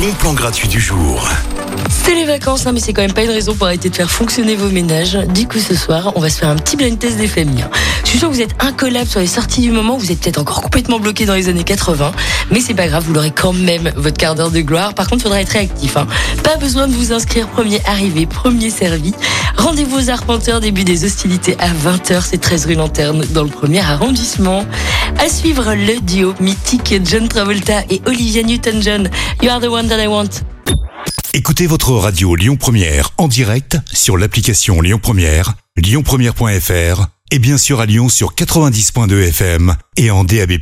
bon plan gratuit du jour. C'est les vacances, hein, mais c'est quand même pas une raison pour arrêter de faire fonctionner vos ménages. Du coup, ce soir, on va se faire un petit blind test des familles. Je suis sûr que vous êtes incollable sur les sorties du moment, vous êtes peut-être encore complètement bloqué dans les années 80, mais c'est pas grave, vous l'aurez quand même, votre quart d'heure de gloire. Par contre, faudra être réactif. Hein. Pas besoin de vous inscrire premier arrivé, premier servi. Rendez-vous aux Arpenteurs, début des hostilités à 20h, c'est 13 rue Lanterne, dans le premier arrondissement. À suivre le duo mythique John Travolta et Olivia Newton-John. You are the one that I want. Écoutez votre radio Lyon Première en direct sur l'application Lyon Première, lyonpremière.fr et bien sûr à Lyon sur 90.2 FM et en DAB+.